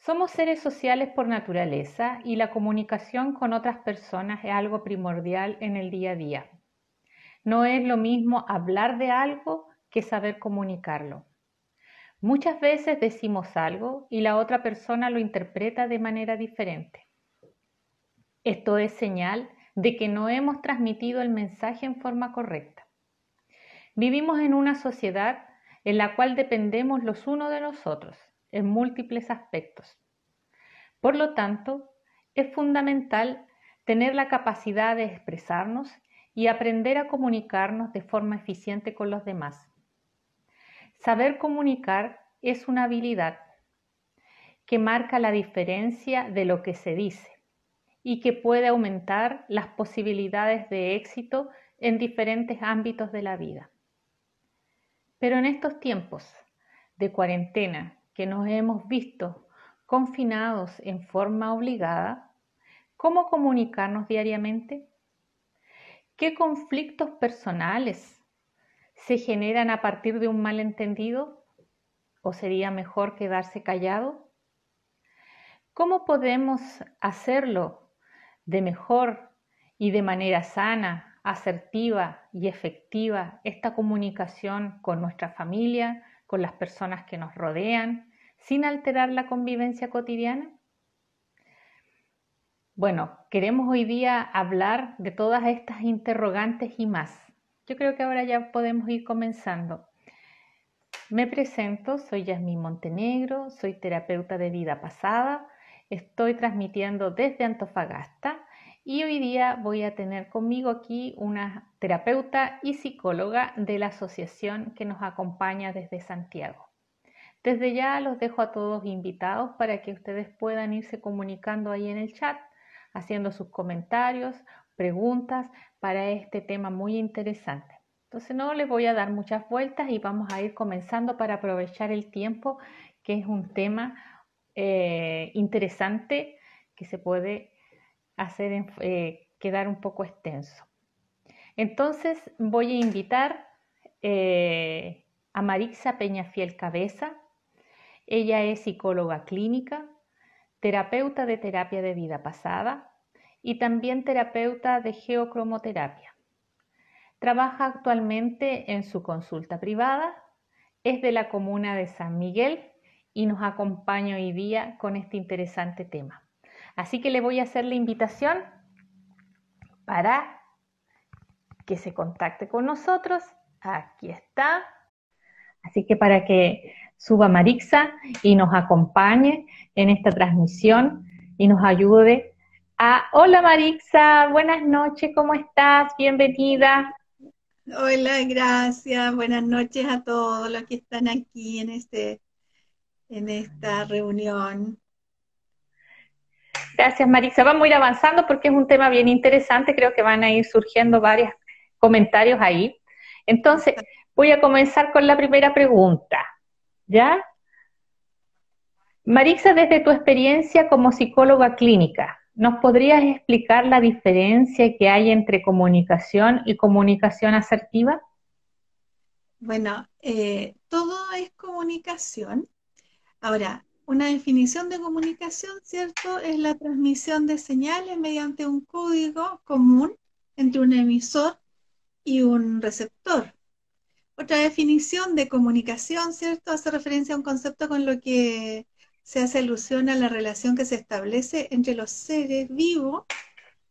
Somos seres sociales por naturaleza y la comunicación con otras personas es algo primordial en el día a día. No es lo mismo hablar de algo que saber comunicarlo. Muchas veces decimos algo y la otra persona lo interpreta de manera diferente. Esto es señal de que no hemos transmitido el mensaje en forma correcta. Vivimos en una sociedad en la cual dependemos los unos de los otros en múltiples aspectos. Por lo tanto, es fundamental tener la capacidad de expresarnos y aprender a comunicarnos de forma eficiente con los demás. Saber comunicar es una habilidad que marca la diferencia de lo que se dice y que puede aumentar las posibilidades de éxito en diferentes ámbitos de la vida. Pero en estos tiempos de cuarentena que nos hemos visto confinados en forma obligada, ¿cómo comunicarnos diariamente? ¿Qué conflictos personales se generan a partir de un malentendido? ¿O sería mejor quedarse callado? ¿Cómo podemos hacerlo de mejor y de manera sana, asertiva y efectiva esta comunicación con nuestra familia, con las personas que nos rodean, sin alterar la convivencia cotidiana? Bueno, queremos hoy día hablar de todas estas interrogantes y más. Yo creo que ahora ya podemos ir comenzando. Me presento, soy Yasmín Montenegro, soy terapeuta de vida pasada, estoy transmitiendo desde Antofagasta y hoy día voy a tener conmigo aquí una terapeuta y psicóloga de la asociación que nos acompaña desde Santiago. Desde ya los dejo a todos invitados para que ustedes puedan irse comunicando ahí en el chat, haciendo sus comentarios, preguntas para este tema muy interesante. Entonces no les voy a dar muchas vueltas y vamos a ir comenzando para aprovechar el tiempo, que es un tema eh, interesante que se puede hacer eh, quedar un poco extenso. Entonces voy a invitar eh, a Marixa Peñafiel Cabeza. Ella es psicóloga clínica, terapeuta de terapia de vida pasada y también terapeuta de geocromoterapia. Trabaja actualmente en su consulta privada, es de la comuna de San Miguel y nos acompaña hoy día con este interesante tema. Así que le voy a hacer la invitación para que se contacte con nosotros. Aquí está. Así que para que suba Marixa y nos acompañe en esta transmisión y nos ayude a... Hola Marixa, buenas noches, ¿cómo estás? Bienvenida. Hola, gracias. Buenas noches a todos los que están aquí en, este, en esta reunión. Gracias, Marisa. Vamos a ir avanzando porque es un tema bien interesante. Creo que van a ir surgiendo varios comentarios ahí. Entonces, voy a comenzar con la primera pregunta. ¿Ya? Marisa, desde tu experiencia como psicóloga clínica, ¿nos podrías explicar la diferencia que hay entre comunicación y comunicación asertiva? Bueno, eh, todo es comunicación. Ahora, una definición de comunicación, ¿cierto? Es la transmisión de señales mediante un código común entre un emisor y un receptor. Otra definición de comunicación, ¿cierto? Hace referencia a un concepto con lo que se hace alusión a la relación que se establece entre los seres vivos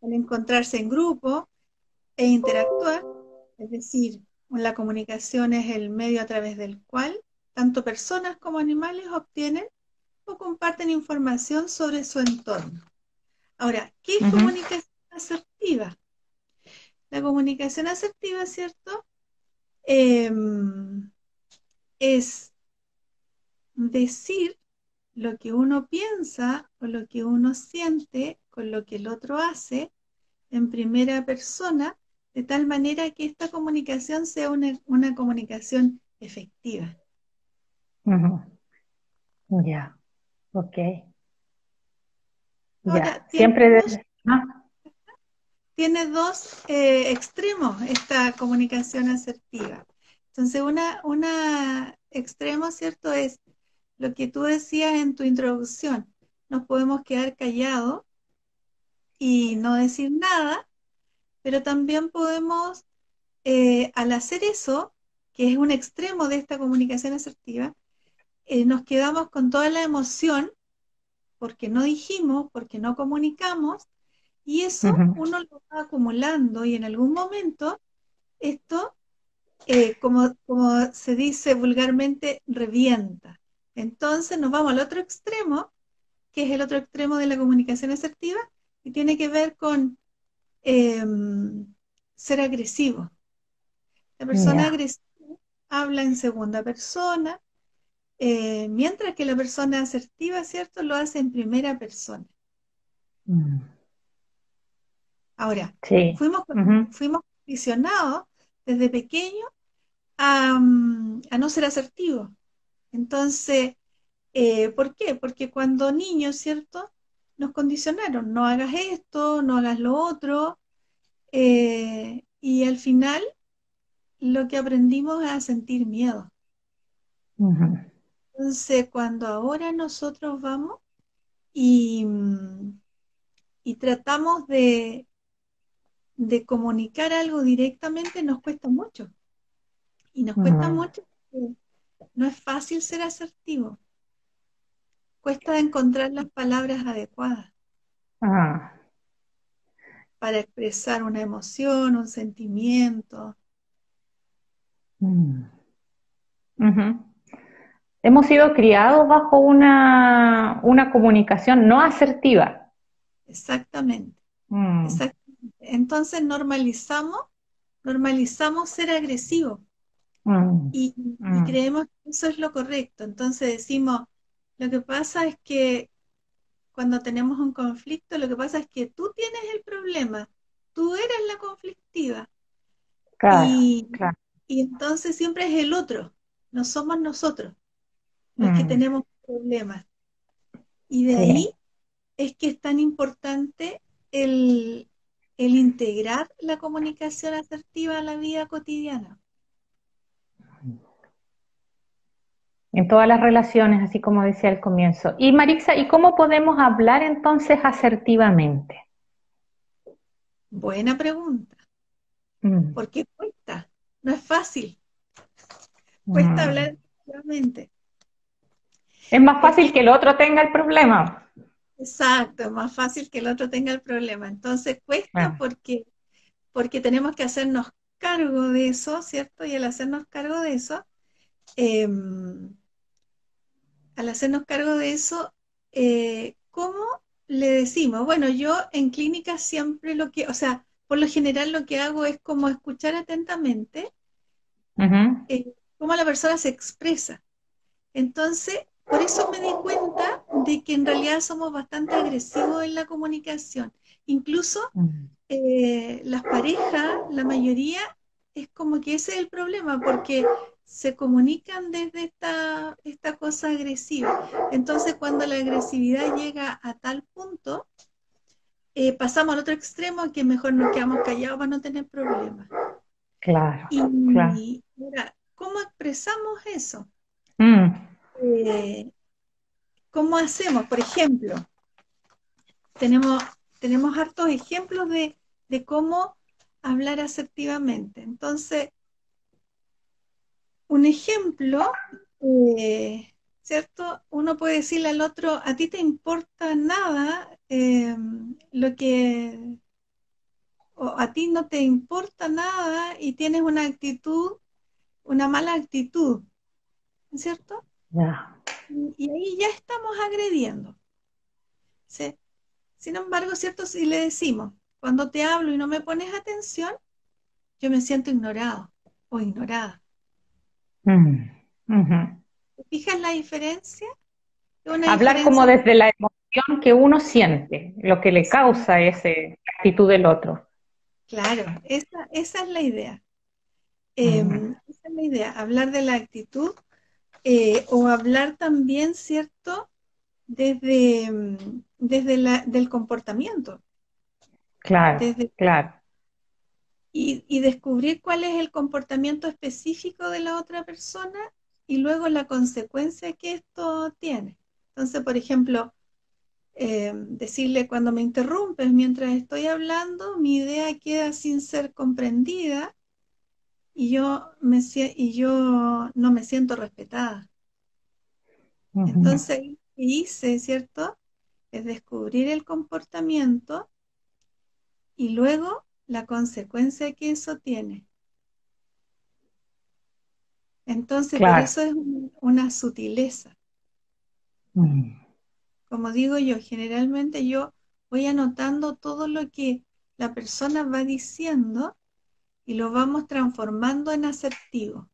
al encontrarse en grupo e interactuar. Es decir, la comunicación es el medio a través del cual tanto personas como animales obtienen comparten información sobre su entorno. Ahora, ¿qué es comunicación asertiva? La comunicación asertiva, ¿cierto? Em, es decir lo que uno piensa o lo que uno siente con lo que el otro hace en primera persona, de tal manera que esta comunicación sea una, comunicación efectiva. Ya. Ok. ya, siempre... Tiene dos eh, extremos esta comunicación asertiva. Entonces, una, extremo, ¿cierto? Es lo que tú decías en tu introducción, nos podemos quedar callados y no decir nada, pero también podemos, eh, al hacer eso, que es un extremo de esta comunicación asertiva, eh, nos quedamos con toda la emoción porque no dijimos, porque no comunicamos, y eso uno lo va acumulando y en algún momento esto, eh, como, como se dice vulgarmente, revienta. Entonces nos vamos al otro extremo, que es el otro extremo de la comunicación asertiva, y tiene que ver con em, ser agresivo. La persona agresiva habla en segunda persona, eh, mientras que la persona asertiva, ¿cierto?, lo hace en primera persona. Mm. Ahora, fuimos, fuimos condicionados desde pequeños a, no ser asertivos. Entonces, eh, ¿por qué? Porque cuando niños, ¿cierto? Nos condicionaron, no hagas esto, no hagas lo otro, eh, y al final lo que aprendimos es a sentir miedo. Entonces, cuando ahora nosotros vamos y, y tratamos de, de comunicar algo directamente, nos cuesta mucho. Y nos cuesta mucho porque no es fácil ser asertivo. Cuesta encontrar las palabras adecuadas ah. para expresar una emoción, un sentimiento. Mm. Hemos sido criados bajo una, una comunicación no asertiva. Exactamente. Mm. Entonces normalizamos, normalizamos ser agresivos mm. y, creemos que eso es lo correcto. Entonces decimos, lo que pasa es que cuando tenemos un conflicto, lo que pasa es que tú tienes el problema, tú eres la conflictiva. y, y entonces siempre es el otro, no somos nosotros los que mm. tenemos problemas. Y de ahí es que es tan importante el, integrar la comunicación asertiva a la vida cotidiana. En todas las relaciones, así como decía al comienzo. Y Marixa, ¿y cómo podemos hablar entonces asertivamente? Buena pregunta. Mm. Porque cuesta, no es fácil. Cuesta mm. hablar asertivamente. Es más fácil que el otro tenga el problema. Exacto, es más fácil que el otro tenga el problema. Entonces cuesta porque, porque tenemos que hacernos cargo de eso, ¿cierto? Y al hacernos cargo de eso, em, al hacernos cargo de eso, eh, ¿cómo le decimos? Bueno, yo en clínica siempre lo que, o sea, por lo general lo que hago es como escuchar atentamente eh, cómo la persona se expresa. Entonces, por eso me di cuenta de que en realidad somos bastante agresivos en la comunicación. Incluso eh, las parejas, la mayoría, es como que ese es el problema, porque se comunican desde esta, esta cosa agresiva. Entonces, cuando la agresividad llega a tal punto, eh, pasamos al otro extremo que mejor nos quedamos callados para no tener problemas. Claro. Y, claro. ¿cómo expresamos eso? Mm. Eh, ¿cómo hacemos? Por ejemplo, tenemos, tenemos hartos ejemplos de, cómo hablar asertivamente. Entonces, un ejemplo, eh, ¿cierto? Uno puede decirle al otro, a ti te importa nada eh, lo que, o a ti no te importa nada y tienes una actitud, una mala actitud, ¿cierto? Y ahí ya estamos agrediendo. Sin embargo, ¿cierto? Si le decimos, cuando te hablo y no me pones atención, yo me siento ignorado o ignorada. Mm, ¿Te fijas la diferencia? Hablar como desde la emoción que uno siente, lo que le causa esa actitud del otro. Claro, esa, es la idea. Em, esa es la idea, hablar de la actitud eh, o hablar también, ¿cierto? Desde, desde la, del comportamiento. Claro, claro. Y, y, descubrir cuál es el comportamiento específico de la otra persona y luego la consecuencia que esto tiene. Entonces, por ejemplo, eh, decirle cuando me interrumpes mientras estoy hablando, mi idea queda sin ser comprendida y yo, me, y yo no me siento respetada. Entonces, ¿qué hice, cierto? Es descubrir el comportamiento y luego la consecuencia que eso tiene. Entonces, por eso es una sutileza. Mm. Como digo yo, generalmente yo voy anotando todo lo que la persona va diciendo y lo vamos transformando en asertivo.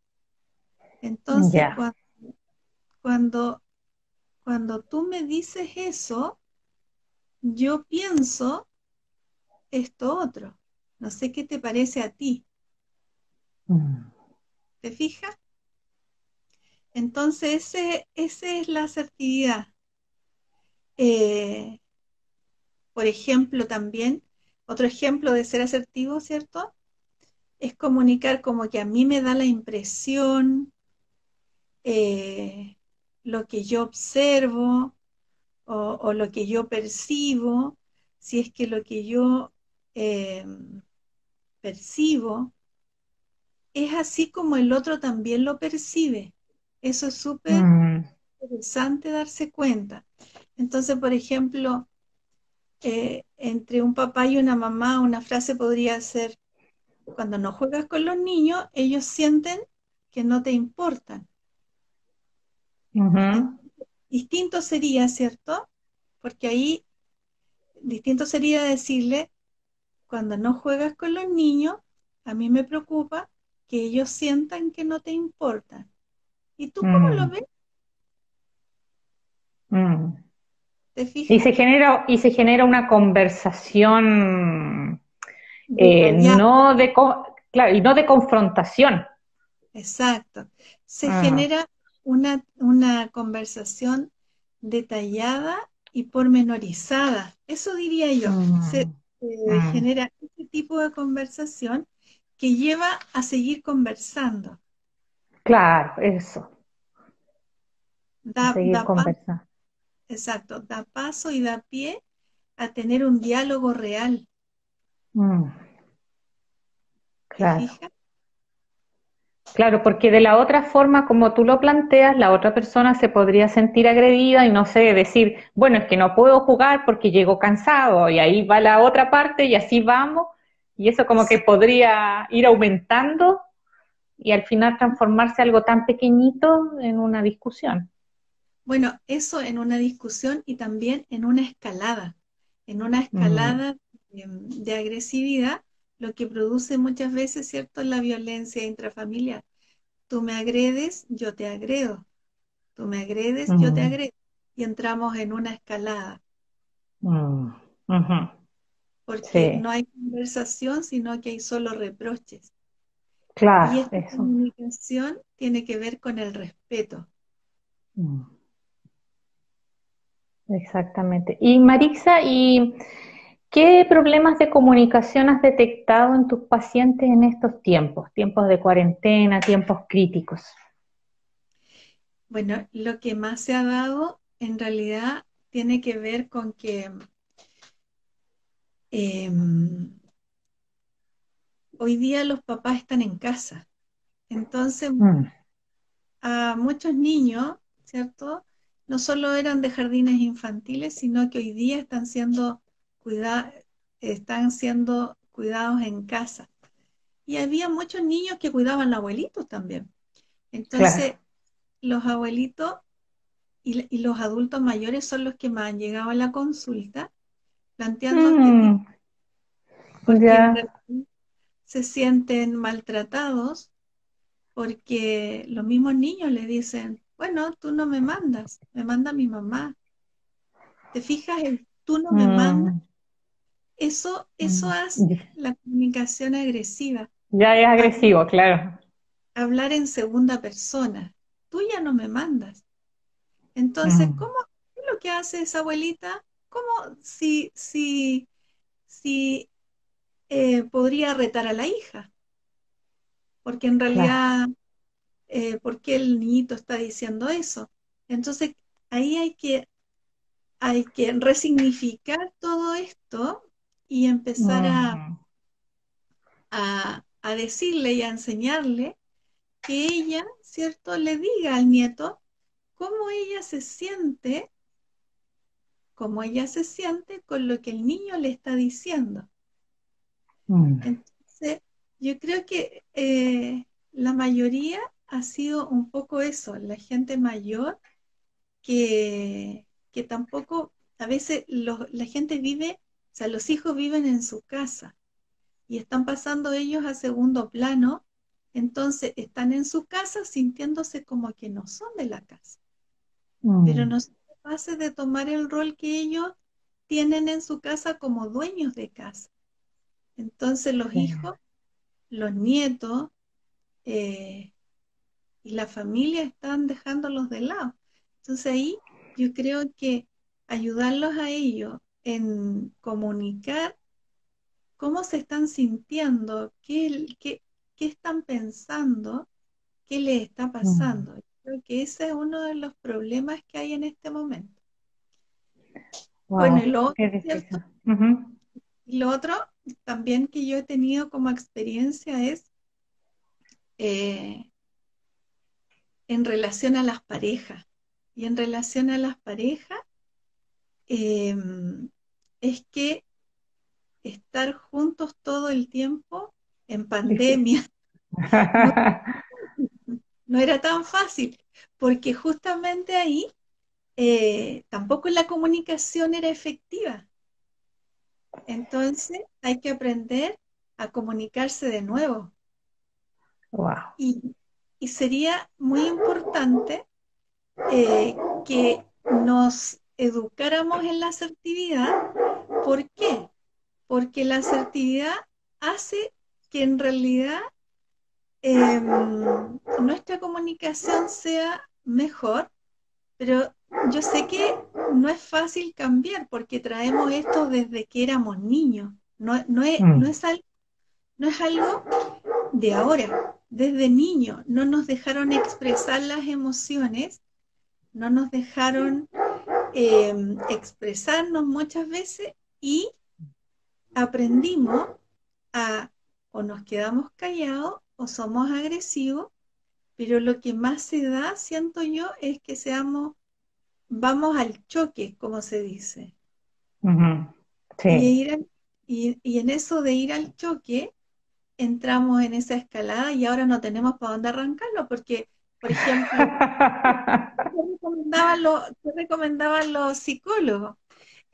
Entonces, cuando, cuando, tú me dices eso, yo pienso esto otro. No sé qué te parece a ti. Mm. ¿Te fijas? Entonces, ese, esa es la asertividad. Eh, por ejemplo, también, otro ejemplo de ser asertivo, ¿cierto? Es comunicar como que a mí me da la impresión, eh, lo que yo observo o, lo que yo percibo, si es que lo que yo eh, percibo es así como el otro también lo percibe. Eso es súper mm. interesante darse cuenta. Entonces, por ejemplo, eh, entre un papá y una mamá, una frase podría ser, cuando no juegas con los niños, ellos sienten que no te importan. Distinto sería, ¿cierto? Porque ahí, distinto sería decirle, cuando no juegas con los niños, a mí me preocupa que ellos sientan que no te importan. ¿Y tú cómo lo mm. ves? Mm. Y se genera, y se genera una conversación eh, no de claro, y no de confrontación. Exacto. Se ah. genera una, una conversación detallada y pormenorizada. Eso diría yo. Mm. Se mm. genera este tipo de conversación que lleva a seguir conversando. Claro, eso. seguir conversando. Exacto, da paso y da pie a tener un diálogo real. Mm. Claro. Claro, porque de la otra forma, como tú lo planteas, la otra persona se podría sentir agredida y no sé, decir, bueno, es que no puedo jugar porque llego cansado y ahí va la otra parte y así vamos. Y eso como que podría ir aumentando y al final transformarse algo tan pequeñito en una discusión. Bueno, eso en una discusión y también en una escalada, en una escalada de, agresividad, lo que produce muchas veces, ¿cierto?, la violencia intrafamiliar. Tú me agredes, yo te agredo. Tú me agredes, yo te agredo. Y entramos en una escalada. Mm, Porque no hay conversación, sino que hay solo reproches. Claro. Y esta comunicación tiene que ver con el respeto. Mm. Exactamente. Y Marisa, ¿y qué problemas de comunicación has detectado en tus pacientes en estos tiempos, tiempos de cuarentena, tiempos críticos? Bueno, lo que más se ha dado en realidad tiene que ver con que em, hoy día los papás están en casa. Entonces, mm. a muchos niños, ¿cierto? no solo eran de jardines infantiles, sino que hoy día están siendo, están siendo cuidados en casa. Y había muchos niños que cuidaban a abuelitos también. Entonces, los abuelitos y, los adultos mayores son los que más han llegado a la consulta planteando mm. porque se sienten maltratados porque los mismos niños le dicen, bueno, tú no me mandas, me manda mi mamá. ¿Te fijas? El tú no me mandas. Eso, eso mm. hace la comunicación agresiva. Ya es agresivo, claro. Hablar en segunda persona. Tú ya no me mandas. Entonces, mm. ¿cómo es lo que hace esa abuelita? ¿Cómo si, si, si eh, podría retar a la hija? Porque en realidad eh, por qué el niñito está diciendo eso. Entonces, ahí hay que hay que resignificar todo esto y empezar a, a, a decirle y a enseñarle que ella, ¿cierto?, le diga al nieto cómo ella se siente, cómo ella se siente con lo que el niño le está diciendo. mm, Entonces, yo creo que eh, la mayoría ha sido un poco eso, la gente mayor que, que tampoco, a veces la gente vive, sea, los hijos viven en su casa y están pasando ellos a segundo plano, entonces están en su casa sintiéndose como que no son de la casa, pero mm, no son capaces de tomar el rol que ellos tienen en su casa como dueños de casa. Entonces los sí. hijos, los nietos eh, y la familia están dejándolos de lado. Entonces ahí yo creo que ayudarlos a ellos en comunicar cómo se están sintiendo, qué, qué, qué están pensando, qué les está pasando. Creo que ese es uno de los problemas que hay en este momento. Bueno, y lo otro, también que yo he tenido como experiencia es eh, en relación a las parejas. Y en relación a las parejas, eh, es que estar juntos todo el tiempo en pandemia no, no era tan fácil, porque justamente ahí eh, tampoco la comunicación era efectiva. Entonces hay que aprender a comunicarse de nuevo. Wow. Y, y sería muy importante eh, que nos educáramos en la asertividad. ¿Por qué? Porque la asertividad hace que en realidad eh, nuestra comunicación sea mejor, pero yo sé que no es fácil cambiar porque traemos esto desde que éramos niños. No, no, es, no, Mm, es, algo, no es algo de ahora. Desde niños no nos dejaron expresar las emociones, no nos dejaron eh, expresarnos muchas veces y aprendimos a o nos quedamos callados o somos agresivos, pero lo que más se da, siento yo, es que seamos, vamos al choque, como se dice. ujú, Y, Sí. ir al- y, y en eso de ir al choque, entramos en esa escalada y ahora no tenemos para dónde arrancarlo, porque, por ejemplo, ¿qué recomendaban los, qué recomendaban los psicólogos?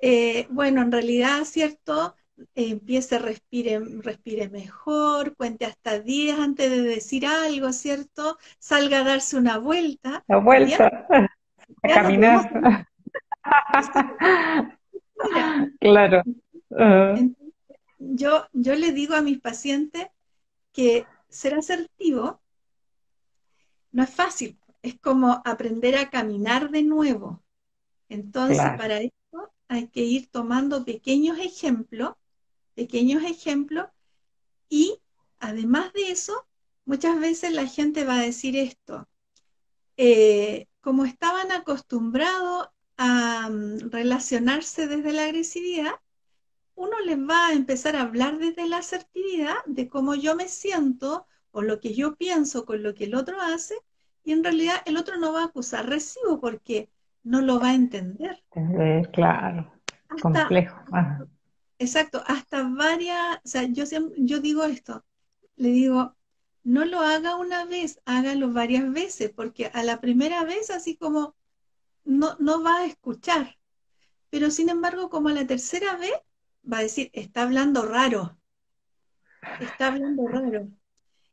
Eh, bueno, en realidad, ¿cierto? Eh, empiece, respire, respire mejor, cuente hasta 10 antes de decir algo, ¿cierto? Salga a darse una vuelta. La Ya, vuelta a ya no podemos caminar. mira. Claro. Ah, Entonces, yo, yo le digo a mis pacientes que ser asertivo no es fácil, es como aprender a caminar de nuevo. Entonces, Claro. para esto hay que ir tomando pequeños ejemplos, pequeños ejemplos, y además de eso, muchas veces la gente va a decir esto, eh, como estaban acostumbrados a mm, relacionarse desde la agresividad, uno les va a empezar a hablar desde la asertividad de cómo yo me siento o lo que yo pienso con lo que el otro hace, y en realidad el otro no va a acusar recibo porque no lo va a entender. Eh, Claro. Hasta, Complejo. Ajá. exacto, hasta varias, o sea, yo, yo digo esto, le digo, no lo haga una vez, hágalo varias veces, porque a la primera vez así como no, no va a escuchar, pero sin embargo como a la tercera vez va a decir, está hablando raro, está hablando raro.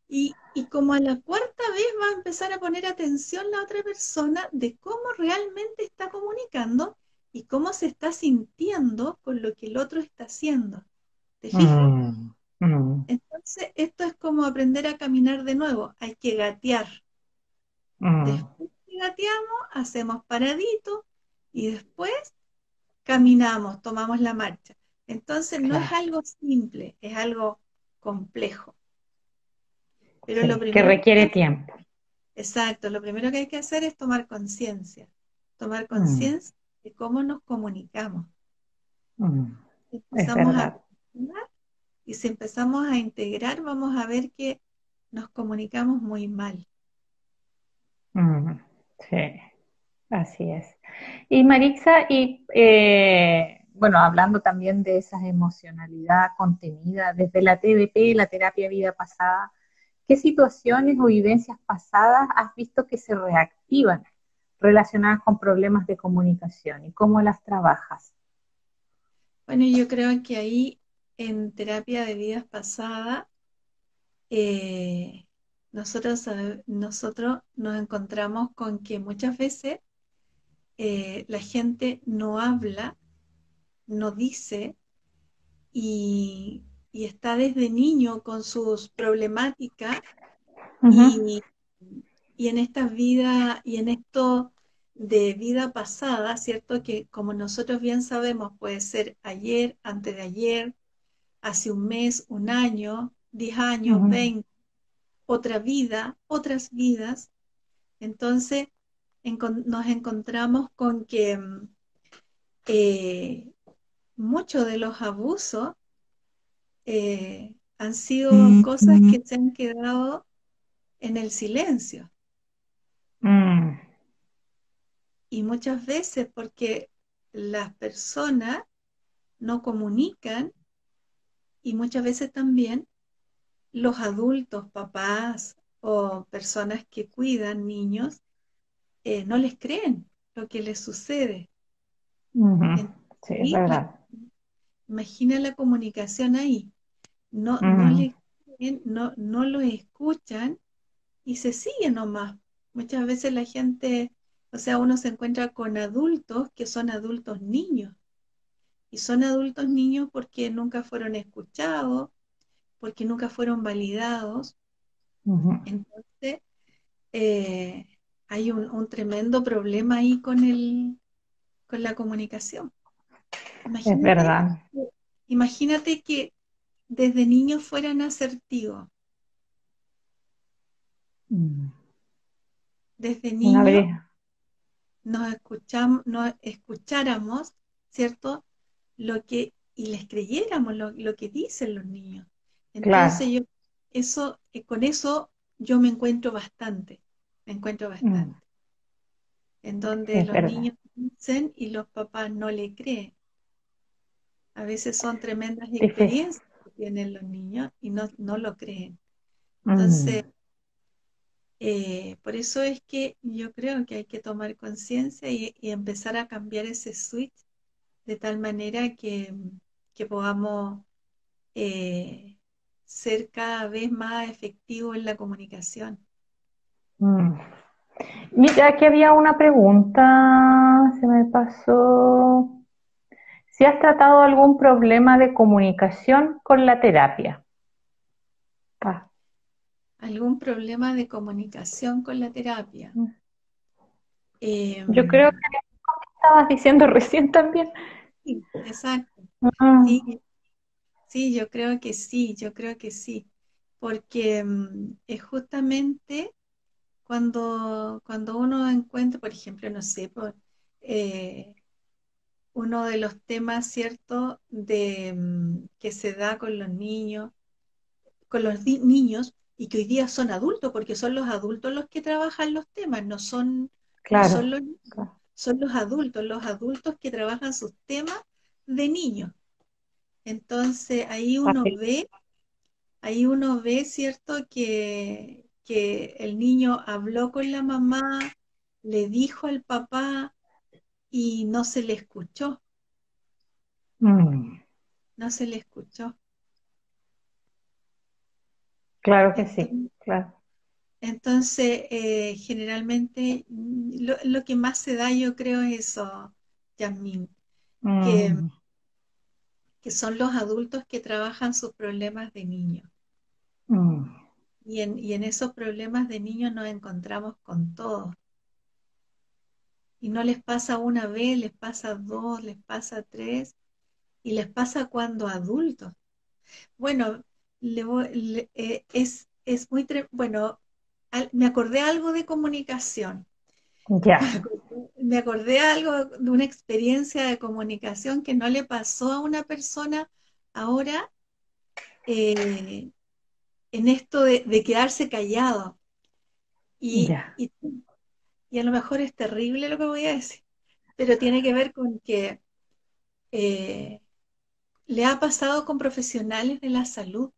Y, y como a la cuarta vez va a empezar a poner atención la otra persona de cómo realmente está comunicando y cómo se está sintiendo con lo que el otro está haciendo. ¿Te fijas? Mm, mm, Entonces, esto es como aprender a caminar de nuevo. Hay que gatear. mm. Después que gateamos, hacemos paradito y después caminamos, tomamos la marcha. Entonces, no es algo simple, es algo complejo. Pero lo Sí, que primero que requiere tiempo. exacto, lo primero que hay que hacer es tomar conciencia. Tomar Mm, conciencia de cómo nos comunicamos. Mm, empezamos a y si empezamos a integrar, vamos a ver que nos comunicamos muy mal. Mm, sí, así es. Y Marixa, y eh, bueno, hablando también de esa emocionalidad contenida desde la TVP, la terapia vida pasada, ¿qué situaciones o vivencias pasadas has visto que se reactivan relacionadas con problemas de comunicación y cómo las trabajas? Bueno, yo creo que ahí en terapia de vidas pasadas, eh, nosotros, nos encontramos con que muchas veces eh, la gente no habla, no dice y, está desde niño con sus problemáticas y, y, en estas vidas y en esto de vida pasada, ¿cierto? Que como nosotros bien sabemos puede ser ayer, antes de ayer, hace un mes, un año, diez años, veinte, otra vida, otras vidas. Entonces nos encontramos con que mm, eh, muchos de los abusos eh, han sido cosas que se han quedado en el silencio. Mm. Y muchas veces porque las personas no comunican y muchas veces también los adultos, papás o personas que cuidan niños, eh, no les creen lo que les sucede. Sí, verdad. Imagina la comunicación ahí. No, no, le no, no lo escuchan y se sigue nomás. Muchas veces la gente, o sea, uno se encuentra con adultos que son adultos niños y son adultos niños porque nunca fueron escuchados, porque nunca fueron validados. Entonces, eh, hay un, tremendo problema ahí con, el, con la comunicación. es verdad. imagínate que desde niños fueran asertivos. Mm. Desde niños nos, escuchamos, nos escucháramos, ¿cierto? lo que, y les creyéramos lo, que dicen los niños. Entonces yo, eso, eh, con eso yo me encuentro bastante, me encuentro mm. bastante. En donde los niños dicen y los papás no le creen. A veces son tremendas experiencias tienen los niños y no, lo creen. Entonces, mm. eh, por eso es que yo creo que hay que tomar conciencia y, y, empezar a cambiar ese switch de tal manera que, podamos eh, ser cada vez más efectivos en la comunicación. Mm. Mira, aquí había una pregunta, se me pasó. Si has tratado algún problema de comunicación con la terapia. Ah. ¿Algún problema de comunicación con la terapia? Mm. Yo creo que estabas diciendo recién también exacto. Ah. Sí, yo creo que sí, yo creo que sí, porque mm, es justamente cuando, cuando uno encuentra, por ejemplo, no sé, por, eh, uno de los temas, ¿cierto?, de, mm, que se da con los niños, con los niños y que hoy día son adultos, porque son los adultos los que trabajan los temas, no son, son los son los adultos, los adultos que trabajan sus temas de niños. Entonces ahí uno ve, ahí uno ve, ¿cierto? Que, el niño habló con la mamá, le dijo al papá y no se le escuchó. Mm. No se le escuchó. Claro que sí, claro. Entonces, eh, generalmente lo, que más se da, yo creo, es eso, Yasmin, que, mm. que, son los adultos que trabajan sus problemas de niño. Mm. Y, en, y en esos problemas de niño nos encontramos con todos. Y no les pasa una vez, les pasa dos, les pasa tres, y les pasa cuando adultos. Bueno, eh, es, es muy, bueno, me acordé algo de comunicación. Ya. Me me acordé algo de una experiencia de comunicación que no le pasó a una persona ahora eh, en esto de, quedarse callado. Y, y, a lo mejor es terrible lo que voy a decir, pero tiene que ver con que eh, le ha pasado con profesionales de la salud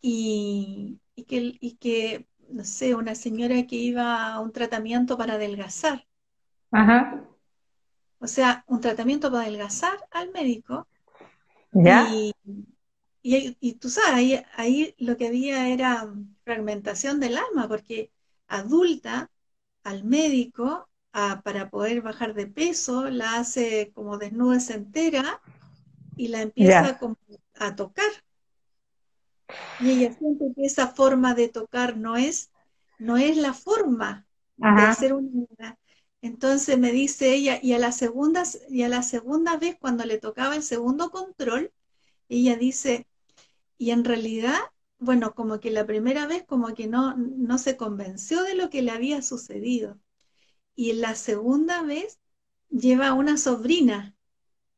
y, que, y que, no sé, una señora que iba a un tratamiento para adelgazar. Ajá. O sea, un tratamiento para adelgazar al médico. ¿Ya? Y, y, tú sabes, ahí, lo que había era fragmentación del alma, porque adulta al médico para poder bajar de peso, la hace como desnuda entera y la empieza a tocar. Y ella siente que esa forma de tocar no es, no es la forma de hacer una. Entonces me dice ella, y a la segunda, y a la segunda vez, cuando le tocaba el segundo control, ella dice, y en realidad, bueno, como que la primera vez como que no, no se convenció de lo que le había sucedido. Y la segunda vez lleva una sobrina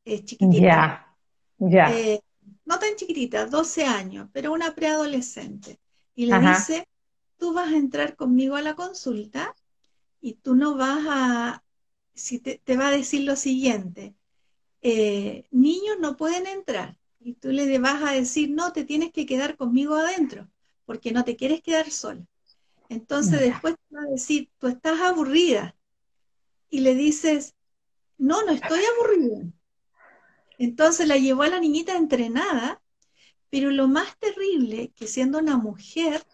eh, chiquitita. Ya, eh, no tan chiquitita, 12 años, pero una preadolescente. Y le dice, tú vas a entrar conmigo a la consulta y tú no vas a, si te, va a decir lo siguiente, eh, niños no pueden entrar. Y tú le vas a decir, no, te tienes que quedar conmigo adentro, porque no te quieres quedar sola. Entonces después te va a decir, tú estás aburrida. Y le dices, no, no estoy aburrida. Entonces la llevó a la niñita entrenada, pero lo más terrible, que siendo una mujer,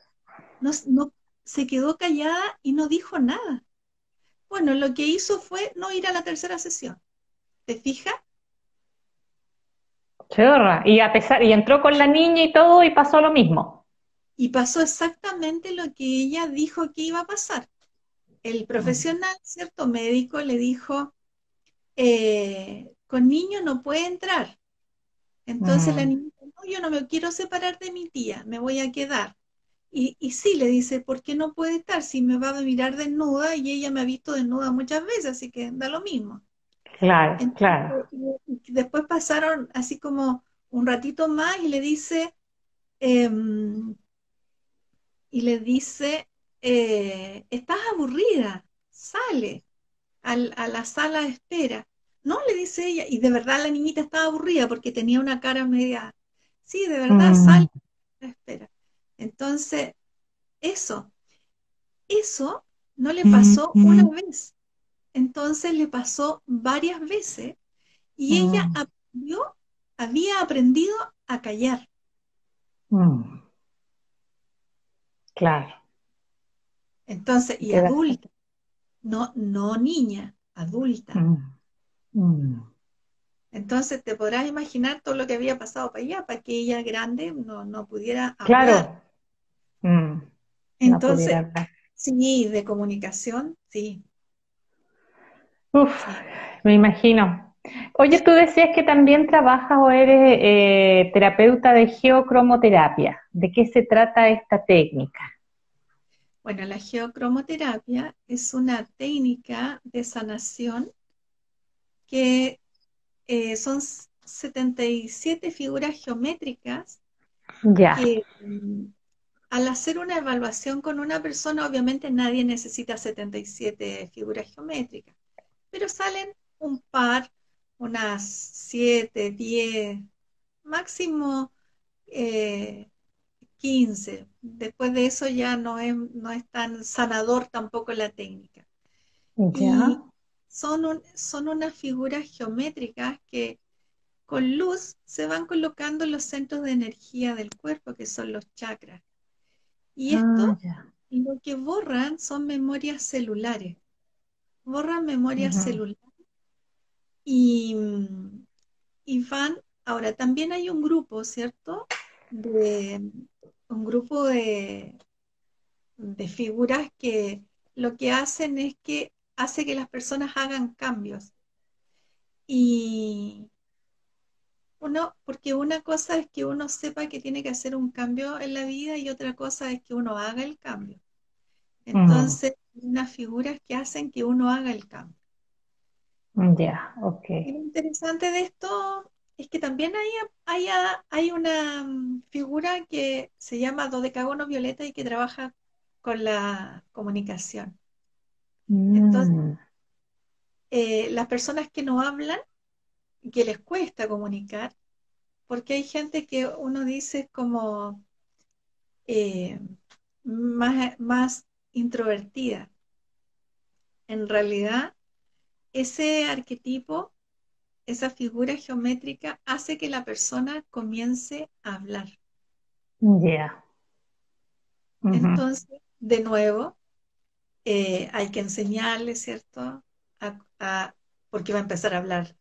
no, no se quedó callada y no dijo nada. Bueno, lo que hizo fue no ir a la tercera sesión. ¿Te fijas? Chorra. Y a pesar, y entró con la niña y todo, y pasó lo mismo. Y pasó exactamente lo que ella dijo que iba a pasar. El profesional, cierto médico, le dijo, eh, con niño no puede entrar. Entonces la niña, no, yo no me quiero separar de mi tía, me voy a quedar. Y, y sí, le dice, ¿por qué no puede estar? Si me va a mirar desnuda y ella me ha visto desnuda muchas veces, así que da lo mismo. Claro, claro. después pasaron así como un ratito más y le dice, em, y le dice, eh, estás aburrida, sale a la sala de espera. No, le dice ella, y de verdad la niñita estaba aburrida porque tenía una cara media, sí, de verdad, mm. sale a la espera. Entonces, eso, eso no le pasó una vez, entonces le pasó varias veces y ella mm. aprendió, había aprendido a callar. Mm. Claro. Entonces, y adulta, no, no niña, adulta. Mm. Entonces te podrás imaginar todo lo que había pasado para ella, para que ella grande no, no pudiera hablar. Claro. Entonces, sí, de comunicación, sí. Uf, me imagino. Oye, tú decías que también trabajas o eres eh, terapeuta de geocromoterapia. ¿De qué se trata esta técnica? Bueno, la geocromoterapia es una técnica de sanación que eh, son 77 figuras geométricas ya. que mm, al hacer una evaluación con una persona, obviamente nadie necesita 77 figuras geométricas pero salen un par, unas 7, 10, máximo 15. Eh, Después de eso ya no es, no es tan sanador tampoco la técnica. ¿Ya? son, son unas figuras geométricas que con luz se van colocando los centros de energía del cuerpo, que son los chakras. Y esto ah, lo que borran son memorias celulares borran memoria celular y, y, van, ahora también hay un grupo, ¿cierto? De, un grupo de, de figuras que lo que hacen es que hace que las personas hagan cambios. Y uno, porque una cosa es que uno sepa que tiene que hacer un cambio en la vida y otra cosa es que uno haga el cambio. Entonces, unas figuras que hacen que uno haga el cambio. Ya, ok. Y lo interesante de esto es que también hay, hay, hay una mm, figura que se llama dodecagono violeta y que trabaja con la comunicación. Entonces, Mm, eh, las personas que no hablan, que les cuesta comunicar, porque hay gente que uno dice como eh, más, más introvertida. En realidad, ese arquetipo, esa figura geométrica hace que la persona comience a hablar. ya. Entonces, de nuevo, eh, hay que enseñarle, ¿cierto? A- a- porque va a empezar a hablar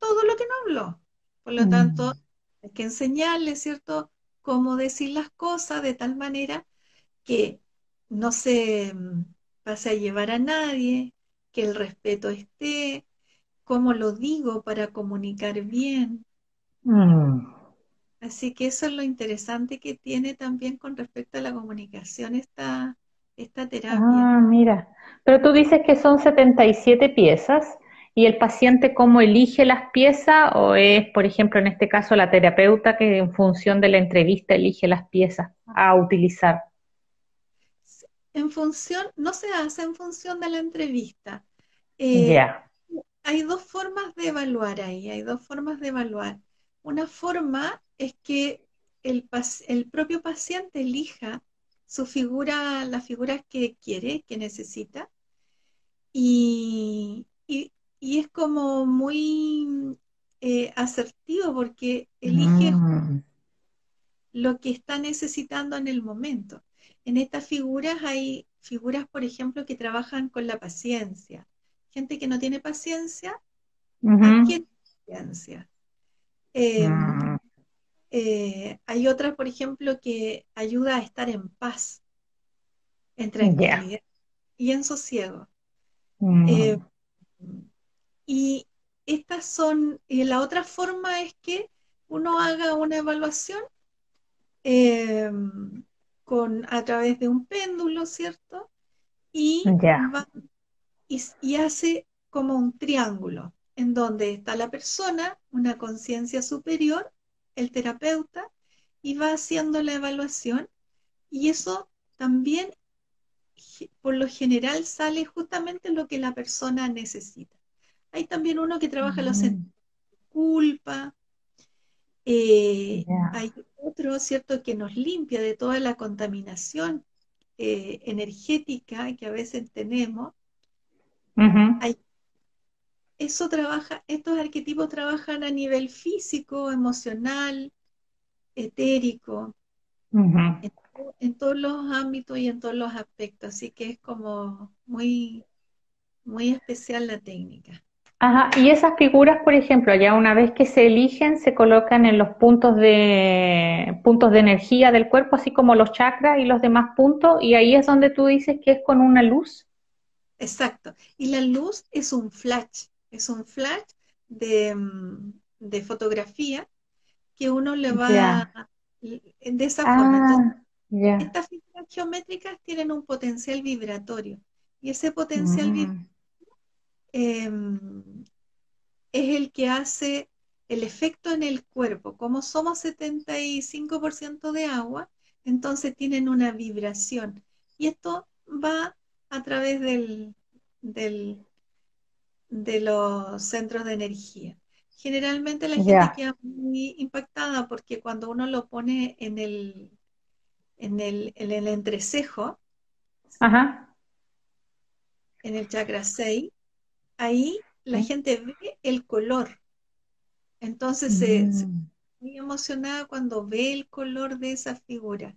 todo lo que no habló. Por lo tanto, Mm, hay que enseñarle, ¿cierto? Cómo decir las cosas de tal manera que no se mm, pase a llevar a nadie, que el respeto esté, cómo lo digo para comunicar bien. mm. Así que eso es lo interesante que tiene también con respecto a la comunicación esta, esta terapia. Ah, mira. Pero tú dices que son 77 piezas y el paciente cómo elige las piezas o es, por ejemplo, en este caso la terapeuta que en función de la entrevista elige las piezas a utilizar. En función, no se hace en función de la entrevista. Eh, hay dos formas de evaluar ahí, hay dos formas de evaluar. Una forma es que el, propio paciente elija su figura, las figuras que quiere, que necesita, y, y- y es como muy eh, asertivo porque elige Mm, lo que está necesitando en el momento. En estas figuras hay figuras, por ejemplo, que trabajan con la paciencia. Gente que no tiene paciencia adquiere paciencia. Eh, mm, eh, hay otras, por ejemplo, que ayuda a estar en paz, en tranquilidad y en sosiego. Eh, Mm, y estas son, y la otra forma es que uno haga una evaluación eh, con, a través de un péndulo, ¿cierto? Y, va, y, y hace como un triángulo en donde está la persona, una conciencia superior, el terapeuta, y va haciendo la evaluación. Y eso también, por lo general, sale justamente lo que la persona necesita. Hay también uno que trabaja los Mm, de culpa, eh, hay otro, ¿cierto?, que nos limpia de toda la contaminación eh, energética que a veces tenemos. Hay, eso trabaja, estos arquetipos trabajan a nivel físico, emocional, etérico, en, en todos los ámbitos y en todos los aspectos. Así que es como muy, muy especial la técnica. Ajá, y esas figuras, por ejemplo, ya una vez que se eligen, se colocan en los puntos de puntos de energía del cuerpo, así como los chakras y los demás puntos, y ahí es donde tú dices que es con una luz. Exacto. Y la luz es un flash, es un flash de, mm, de fotografía que uno le va de esa forma. Entonces, Ah, estas figuras geométricas tienen un potencial vibratorio y ese potencial vibratorio Mm, es el que hace el efecto en el cuerpo. Como somos 75% de agua, entonces tienen una vibración y esto va a través del, del- de los centros de energía. Generalmente la gente queda muy impactada porque cuando uno lo pone en el, en el, en el entrecejo, Ajá. en el chakra 6, ahí la Sí. gente ve el color. Entonces se, se Mm, muy emocionada cuando ve el color de esa figura,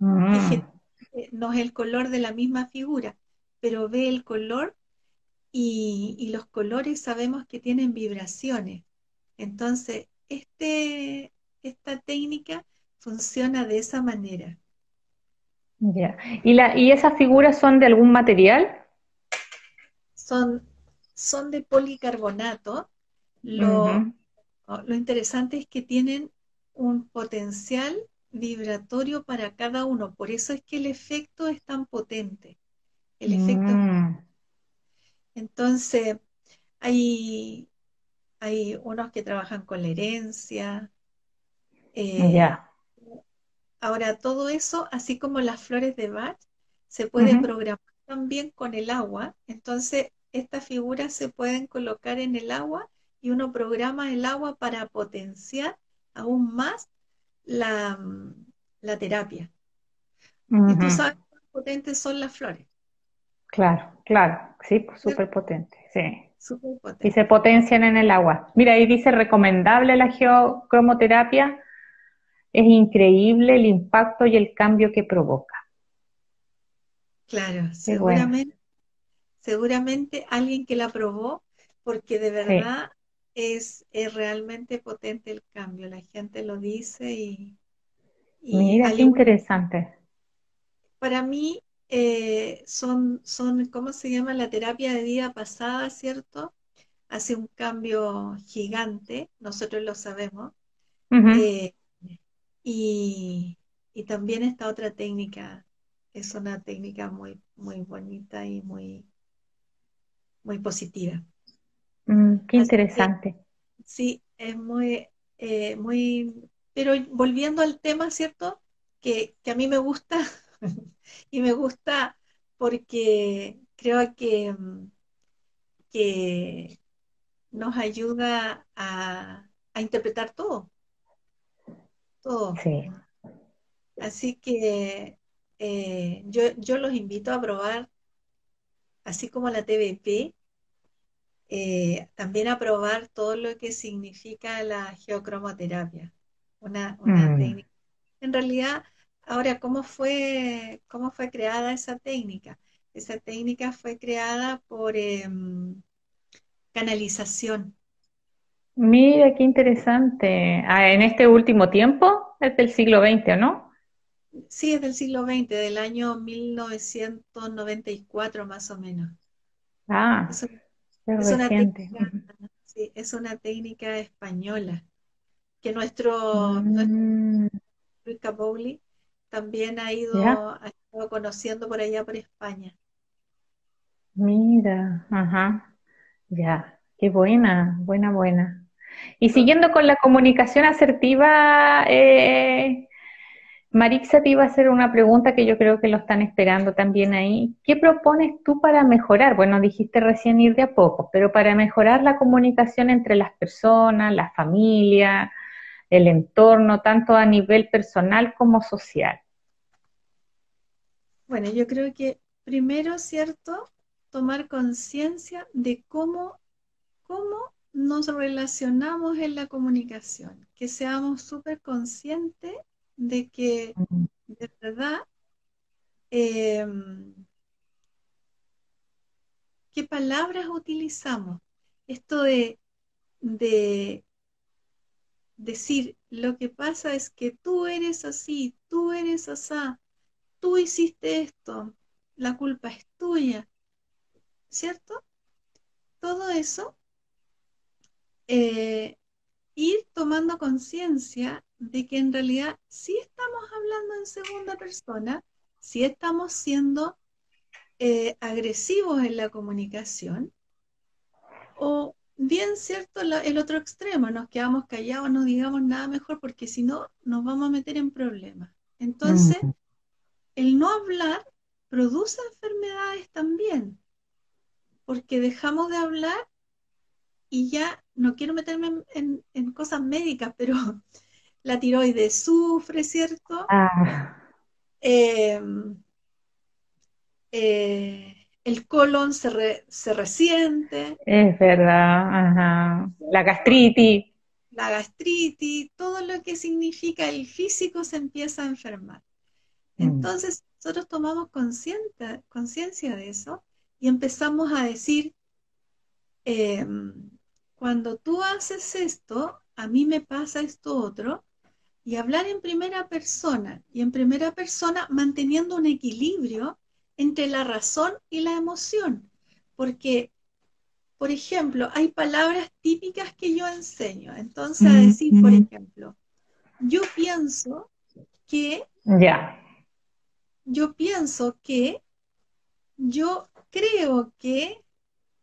mm, generalmente no es el color de la misma figura, pero ve el color y, y los colores sabemos que tienen vibraciones. Entonces, este, esta técnica funciona de esa manera. ¿Y la, y esas figuras son de algún material? Son, son de policarbonato. Lo, Ujú. lo interesante es que tienen un potencial vibratorio para cada uno. Por eso es que el efecto es tan potente. El efecto Mm, Entonces, hay, hay unos que trabajan con la herencia. Eh, ya. Ahora, todo eso, así como las flores de Bach, se puede programar también con el agua. Entonces, estas figuras se pueden colocar en el agua y uno programa el agua para potenciar aún más la, terapia. Y tú sabes cuán potentes son las flores. Claro, claro, sí, pues, súper potente, sí. Y se potencian en el agua. Mira, ahí dice recomendable la geocromoterapia. Es increíble el impacto y el cambio que provoca. Claro, seguramente, seguramente alguien que la probó, porque de verdad es, realmente potente el cambio. La gente lo dice y... Mira, qué interesante. Para mí eh, son, son, ¿cómo se llama? La terapia de vida pasada, ¿cierto? Hace un cambio gigante, nosotros lo sabemos. Eh, y, y, también esta otra técnica es una técnica muy, muy bonita y muy, muy positiva. Mm, qué interesante. sí, es muy, eh, muy, pero volviendo al tema, ¿cierto? Que, que a mí me gusta y me gusta porque creo que, mm, que nos ayuda a, interpretar todo. Todo. Sí. Así que eh, yo, yo los invito a probar, así como la TVP, eh, también a probar todo lo que significa la geocromoterapia, una, mm. técnica. En realidad, Ahora, ¿cómo fue, cómo fue creada esa técnica? Esa técnica fue creada por em, canalización. Mira, qué interesante. Ah, en este último tiempo, es del siglo XX, ¿no? Sí, es del siglo XX, del año 1994 más o menos. Ah, es, una técnica, sí, es una técnica española que nuestro, mm. Luis Capoli también ha ido, conociendo por allá por España. Mira, ajá, ya, qué buena, buena, buena. Y siguiendo con la comunicación asertiva, eh, Marixa te iba a hacer una pregunta que yo creo que lo están esperando también ahí. ¿Qué propones tú para mejorar? Bueno, dijiste recién ir de a poco, pero para mejorar la comunicación entre las personas, la familia, el entorno, tanto a nivel personal como social. Bueno, yo creo que primero, ¿cierto? Tomar conciencia de cómo, cómo nos relacionamos en la comunicación, que seamos súper conscientes de que de verdad em, qué palabras utilizamos. Esto de, de decir, lo que pasa es que tú eres así, tú eres asá, tú hiciste esto, la culpa es tuya, ¿cierto? Todo eso, eh, ir tomando conciencia de que en realidad sí estamos hablando en segunda persona, sí estamos siendo eh, agresivos en la comunicación, o bien cierto el otro extremo, nos quedamos callados, no digamos nada mejor porque si no nos vamos a meter en problemas. Entonces, el no hablar produce enfermedades también, porque dejamos de hablar y ya no quiero meterme en, cosas médicas, pero la tiroides sufre, ¿cierto? Ah. Em, eh, el colon se, se, resiente. Es verdad, Ajá. La gastritis. La gastritis, todo lo que significa el físico se empieza a enfermar. Mm. Entonces, nosotros tomamos conciencia de eso y empezamos a decir, em, cuando tú haces esto, a mí me pasa esto otro, y hablar en primera persona, y en primera persona manteniendo un equilibrio entre la razón y la emoción, porque, por ejemplo, hay palabras típicas que yo enseño, entonces a decir, por ejemplo, yo pienso que... Ya. yo pienso que, yo creo que,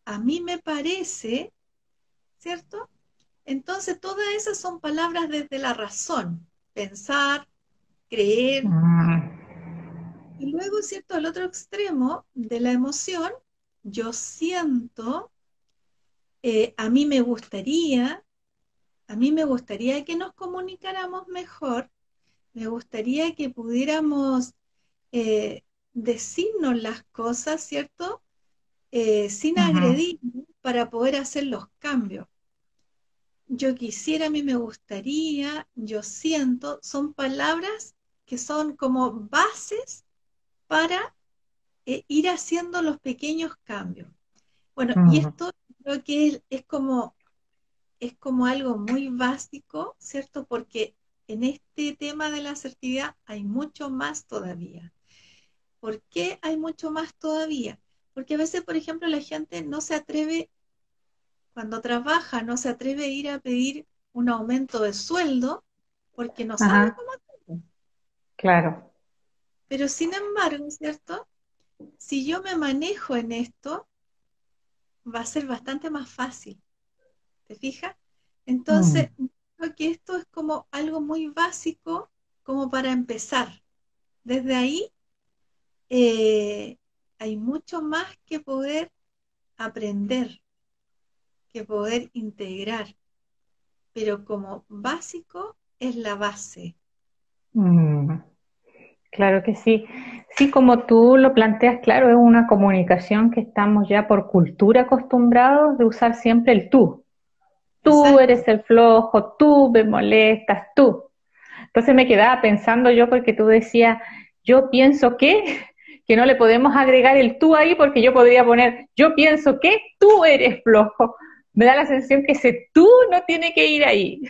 a mí me parece, ¿cierto? Entonces todas esas son palabras desde la razón, pensar, creer. Mm. Y luego, ¿cierto? Al otro extremo de la emoción, yo siento, eh, a mí me gustaría, a mí me gustaría que nos comunicáramos mejor, me gustaría que pudiéramos eh, decirnos las cosas, ¿cierto? Eh, sin agredir para poder hacer los cambios. Yo quisiera, a mí me gustaría, yo siento, son palabras que son como bases para eh, ir haciendo los pequeños cambios. Bueno, y esto creo que es, como, es como algo muy básico, ¿cierto? Porque en este tema de la asertividad hay mucho más todavía. ¿Por qué hay mucho más todavía? Porque a veces, por ejemplo, la gente no se atreve, cuando trabaja, no se atreve a ir a pedir un aumento de sueldo porque no sabe cómo hacerlo. Claro. Pero sin embargo, ¿cierto? Si yo me manejo en esto, va a ser bastante más fácil. ¿Te fijas? Entonces, mm. creo que esto es como algo muy básico como para empezar. Desde ahí eh, hay mucho más que poder aprender, que poder integrar, pero como básico es la base. Mm, claro que sí. Sí, como tú lo planteas, claro, es una comunicación que estamos ya por cultura acostumbrados de usar siempre el tú. Tú eres el flojo, tú me molestas, tú. Entonces me quedaba pensando yo porque tú decías, yo pienso que, que no le podemos agregar el tú ahí porque yo podría poner, yo pienso que tú eres flojo. Me da la sensación que ese tú no tiene que ir ahí.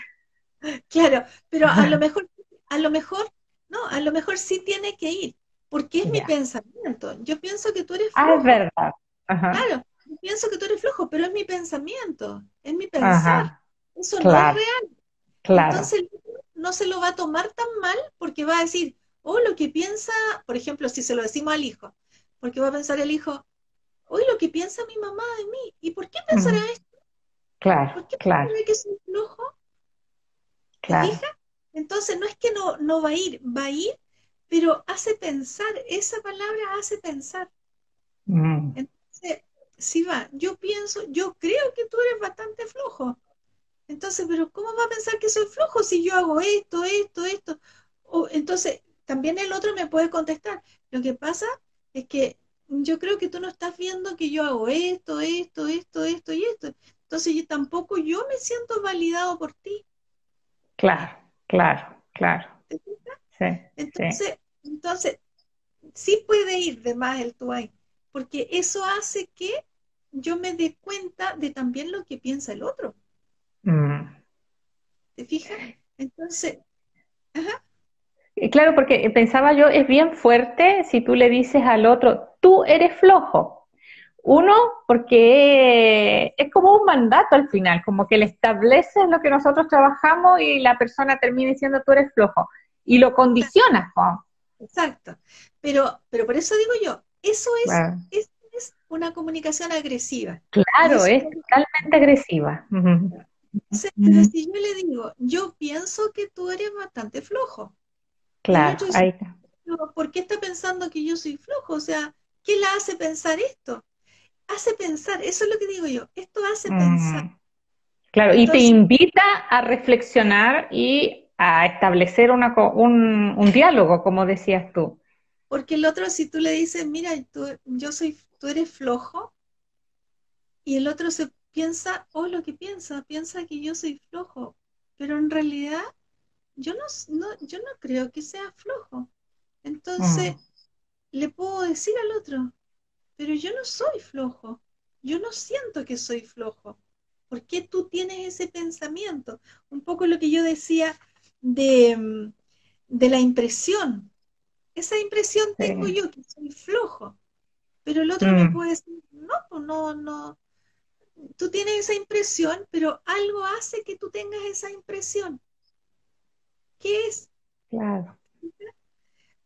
Claro, pero a lo mejor, a lo mejor, no, a lo mejor sí tiene que ir, porque es mi pensamiento. Yo pienso que tú eres flojo. Ah, es verdad. Claro, yo pienso que tú eres flojo, pero es mi pensamiento, es mi pensar. Eso no es real. Claro. Entonces no se lo va a tomar tan mal porque va a decir, o lo que piensa, por ejemplo, si se lo decimos al hijo, porque va a pensar el hijo, hoy lo que piensa mi mamá de mí, ¿y por qué pensará esto? Claro, ¿Por qué claro. que soy flojo? Claro. Entonces no es que no, no va a ir, va a ir, pero hace pensar, esa palabra hace pensar. Mm. Entonces, si va, yo pienso, yo creo que tú eres bastante flojo. Entonces, pero ¿cómo va a pensar que soy flojo si yo hago esto, esto, esto? O, entonces, también el otro me puede contestar. Lo que pasa es que yo creo que tú no estás viendo que yo hago esto, esto, esto, esto y esto. Entonces yo tampoco yo me siento validado por ti. Claro, claro, claro. Sí, entonces, sí. entonces, sí puede ir de más el tú ahí, porque eso hace que yo me dé cuenta de también lo que piensa el otro. Mm. ¿Te fijas? Entonces, ajá. Claro, porque pensaba yo, es bien fuerte si tú le dices al otro, tú eres flojo. Uno, porque es como un mandato al final, como que le estableces lo que nosotros trabajamos y la persona termina diciendo tú eres flojo. Y lo condicionas, Exacto. Pero, pero por eso digo yo, eso es, es, una comunicación agresiva. Claro, es, totalmente agresiva. si yo le digo, yo pienso que tú eres bastante flojo, Claro, ahí ¿Por qué está pensando que yo soy flojo? O sea, ¿qué la hace pensar esto? Hace pensar, eso es lo que digo yo, esto hace mm. pensar. Claro, y te invita a reflexionar y a establecer una, un, un, diálogo, como decías tú. Porque el otro, si tú le dices, mira, tú, yo soy, tú eres flojo, y el otro se piensa, oh, lo que piensa, piensa que yo soy flojo, pero en realidad yo no, yo no creo que sea flojo. Entonces, mm. le puedo decir al otro, pero yo no soy flojo, yo no siento que soy flojo. ¿Por qué tú tienes ese pensamiento? Un poco lo que yo decía de, mm, de la impresión. Esa impresión tengo yo que soy flojo, pero el otro me mm. puede decir, no, pues no, no. Tú tienes esa impresión, pero algo hace que tú tengas esa impresión. ¿Qué es? Claro.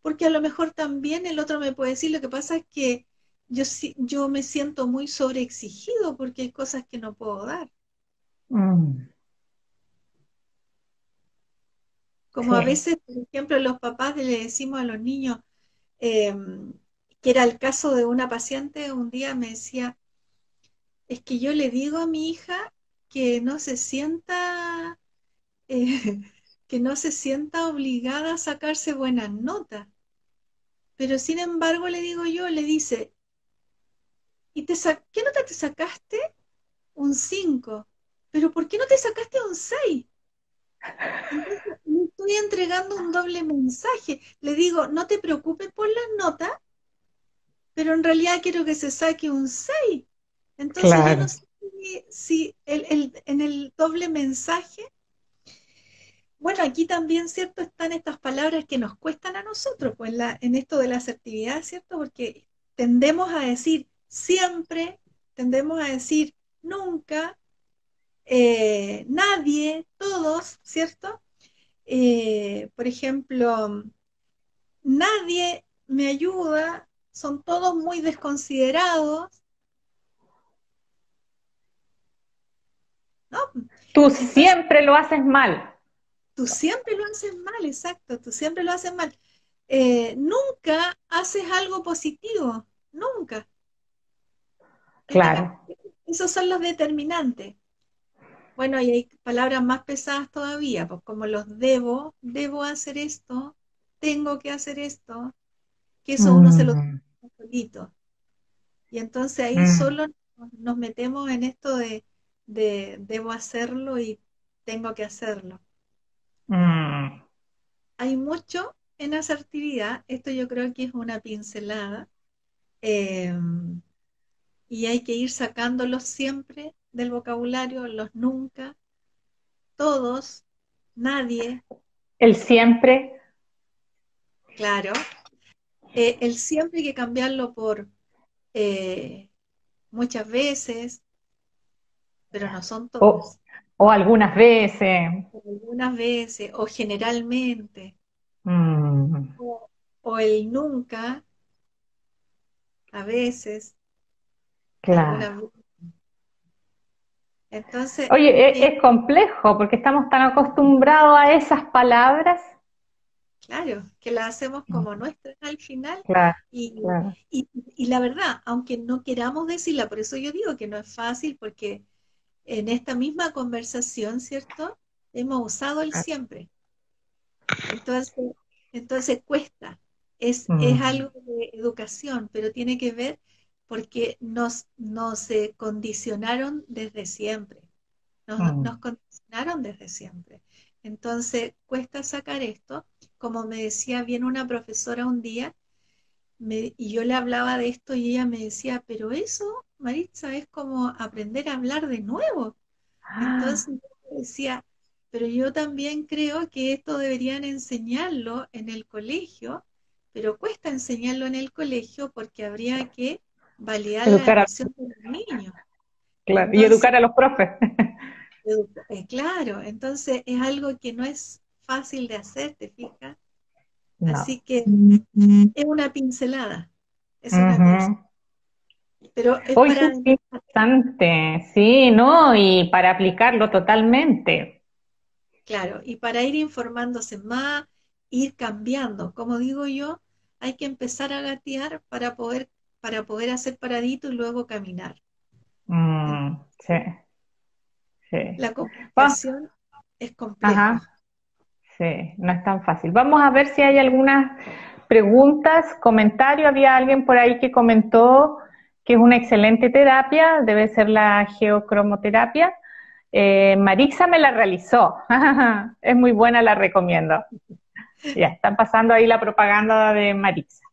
Porque a lo mejor también el otro me puede decir, lo que pasa es que yo, yo me siento muy sobreexigido porque hay cosas que no puedo dar. Mm. Como a veces, por ejemplo, los papás le decimos a los niños, em, que era el caso de una paciente, un día me decía, es que yo le digo a mi hija que no se sienta, eh, que no se sienta obligada a sacarse buenas notas. Pero sin embargo, le digo yo, le dice, ¿y te qué nota te sacaste? Un 5. ¿Pero por qué no te sacaste un 6? le estoy entregando un doble mensaje. Le digo, no te preocupes por las notas, pero en realidad quiero que se saque un 6. Entonces yo no sé si, en el doble mensaje bueno, aquí también, ¿cierto? Están estas palabras que nos cuestan a nosotros, pues en, esto de la asertividad, ¿cierto? Porque tendemos a decir siempre, tendemos a decir nunca, eh, nadie, todos, ¿cierto? Eh, por ejemplo, nadie me ayuda, son todos muy desconsiderados. ¿No? Tú siempre lo haces mal. Tú siempre lo haces mal, exacto, tú siempre lo haces mal. Eh, nunca haces algo positivo, nunca. Claro. Esos son los determinantes. Bueno, y hay palabras más pesadas todavía, pues como los debo, debo hacer esto, tengo que hacer esto, que eso uno se lo mm. solito. Y entonces ahí mm. solo nos metemos en esto de debo hacerlo y tengo que hacerlo. Mm. Hay mucho en asertividad, esto yo creo que es una pincelada, em, y hay que ir sacándolos siempre del vocabulario, los nunca, todos, nadie. El siempre. Claro. Eh, el siempre hay que cambiarlo por eh, muchas veces, pero no son todos. O algunas veces. algunas veces, o generalmente. Mm. O, el nunca, a veces. Claro. Entonces. Oye, e, es, complejo porque estamos tan acostumbrados a esas palabras. Claro, que las hacemos como mm. nuestras al final. Claro, y, Y, y, la verdad, aunque no queramos decirla, por eso yo digo que no es fácil, porque en esta misma conversación, ¿cierto? Hemos usado el siempre. Entonces, entonces cuesta. Es, es algo de educación, pero tiene que ver porque nos, nos condicionaron desde siempre. Nos, mm. nos condicionaron desde siempre. Entonces, cuesta sacar esto. Como me decía bien una profesora un día, y yo le hablaba de esto y ella me decía, pero eso, Maritza, es como aprender a hablar de nuevo. Ah. Entonces yo decía, pero yo también creo que esto deberían enseñarlo en el colegio, pero cuesta enseñarlo en el colegio porque habría que validar la educación de los niños. Claro, y educar a los profes. Eh, claro, entonces es algo que no es fácil de hacer, ¿te fijas? Así que es una pincelada. Es una Pero es Hoy para... importante, sí, ¿no? Y para aplicarlo totalmente. Claro, y para ir informándose más, ir cambiando. Como digo yo, hay que empezar a gatear para poder, para poder hacer paradito y luego caminar. Mm, sí. sí. La comunicación es compleja. Sí, no es tan fácil. Vamos a ver si hay algunas preguntas, comentarios. Había alguien por ahí que comentó que es una excelente terapia, debe ser la geocromoterapia. Eh, Marixa me la realizó. es muy buena, la recomiendo. Ya, están pasando ahí la propaganda de Marixa,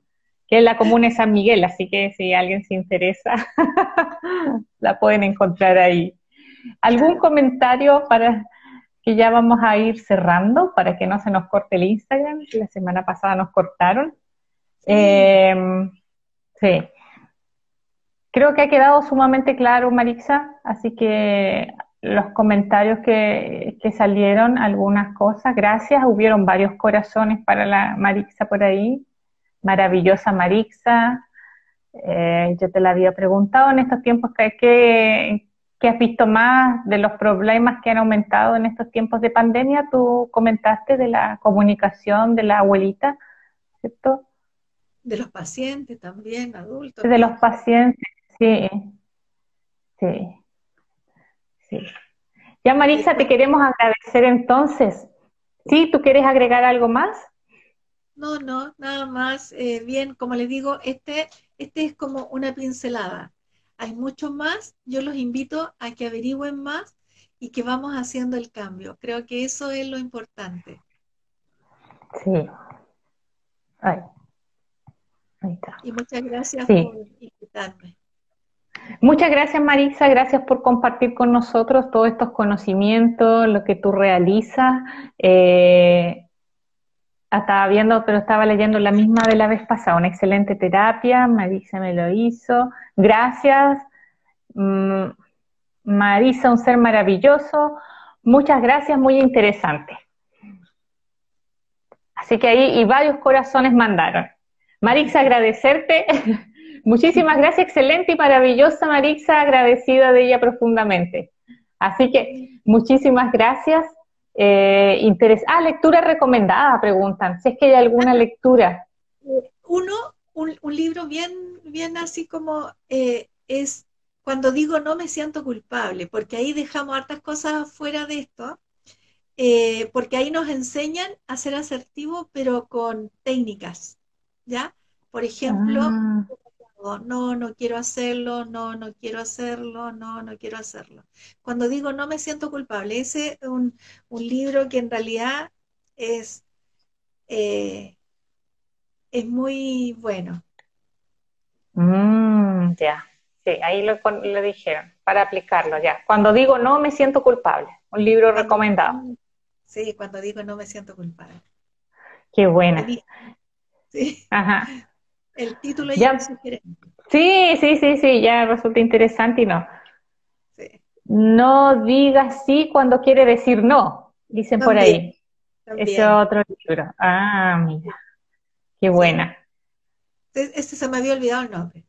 que es la comuna de San Miguel, así que si alguien se interesa, la pueden encontrar ahí. ¿Algún comentario para que ya vamos a ir cerrando para que no se nos corte el Instagram. La semana pasada nos cortaron. sí. Eh, Creo que ha quedado sumamente claro, Marixa, así que los comentarios que, que, salieron, algunas cosas, gracias. Hubieron varios corazones para la Marixa por ahí. Maravillosa Marixa. Eh, yo te la había preguntado en estos tiempos que, has visto más de los problemas que han aumentado en estos tiempos de pandemia. Tú comentaste de la comunicación de la abuelita, ¿cierto? De los pacientes también, adultos. De los pacientes, sí. Sí. Sí. Ya Marisa, te queremos agradecer entonces. ¿Sí? ¿Tú quieres agregar algo más? No, no, nada más. Eh, bien, como les digo, este, este es como una pincelada. Hay mucho más. Yo los invito a que averigüen más y que vamos haciendo el cambio. Creo que eso es lo importante. Sí. Ahí. está. Y muchas gracias por invitarme. Muchas gracias Marisa, gracias por compartir con nosotros todos estos conocimientos, lo que tú realizas. Eh, estaba viendo, pero estaba leyendo la misma de la vez pasada, una excelente terapia, Marisa me lo hizo. Gracias. Mm, Marisa, un ser maravilloso. Muchas gracias, muy interesante. Así que ahí, y varios corazones mandaron. Marisa, agradecerte. Muchísimas gracias, excelente y maravillosa Marisa, agradecida de ella profundamente. Así que muchísimas gracias. Eh, ah, lectura recomendada, preguntan. Si es que hay alguna lectura. Uno, un, libro bien, bien así como eh, es cuando digo no me siento culpable, porque ahí dejamos hartas cosas fuera de esto, eh, porque ahí nos enseñan a ser asertivos, pero con técnicas, ¿ya? Por ejemplo, ah no, no quiero hacerlo, no, no quiero hacerlo, no, no quiero hacerlo. Cuando digo no me siento culpable, ese es un, libro que en realidad es, eh, es muy bueno. Mm, ya, sí, ahí lo, dijeron, para aplicarlo ya. Cuando digo no me siento culpable, un libro recomendado. Sí, cuando digo no me siento culpable. Qué buena. Sí. Ajá. El título ya, es Sí, sí, sí, sí, ya resulta interesante y no. No digas sí cuando quiere decir no, dicen por ahí. Ese es otro libro. Ah, mira. Qué buena. Este se me había olvidado el nombre.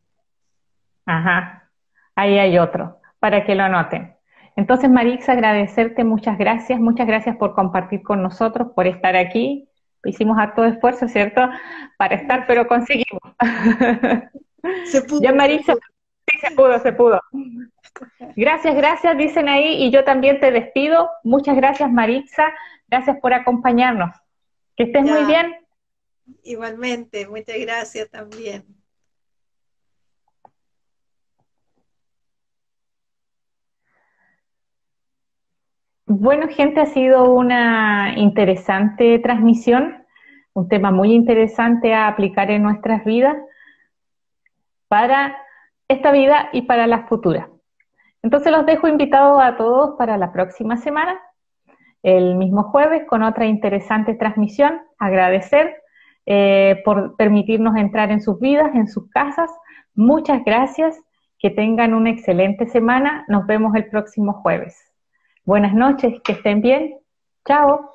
Ajá. Ahí hay otro, para que lo anoten. Entonces, Marix, agradecerte, muchas gracias, muchas gracias por compartir con nosotros, por estar aquí hicimos harto esfuerzo, ¿cierto? Para estar, pero conseguimos. Se pudo. Ya Marisa, sí, se pudo, se pudo. Gracias, gracias, dicen ahí, y yo también te despido. Muchas gracias, Maritza. Gracias por acompañarnos. Que estés muy bien. Igualmente, muchas gracias también. Bueno, gente, ha sido una interesante transmisión, un tema muy interesante a aplicar en nuestras vidas para esta vida y para la futura. Entonces los dejo invitados a todos para la próxima semana, el mismo jueves, con otra interesante transmisión. Agradecer eh, por permitirnos entrar en sus vidas, en sus casas. Muchas gracias. Que tengan una excelente semana. Nos vemos el próximo jueves. Buenas noches, que estén bien. Chao.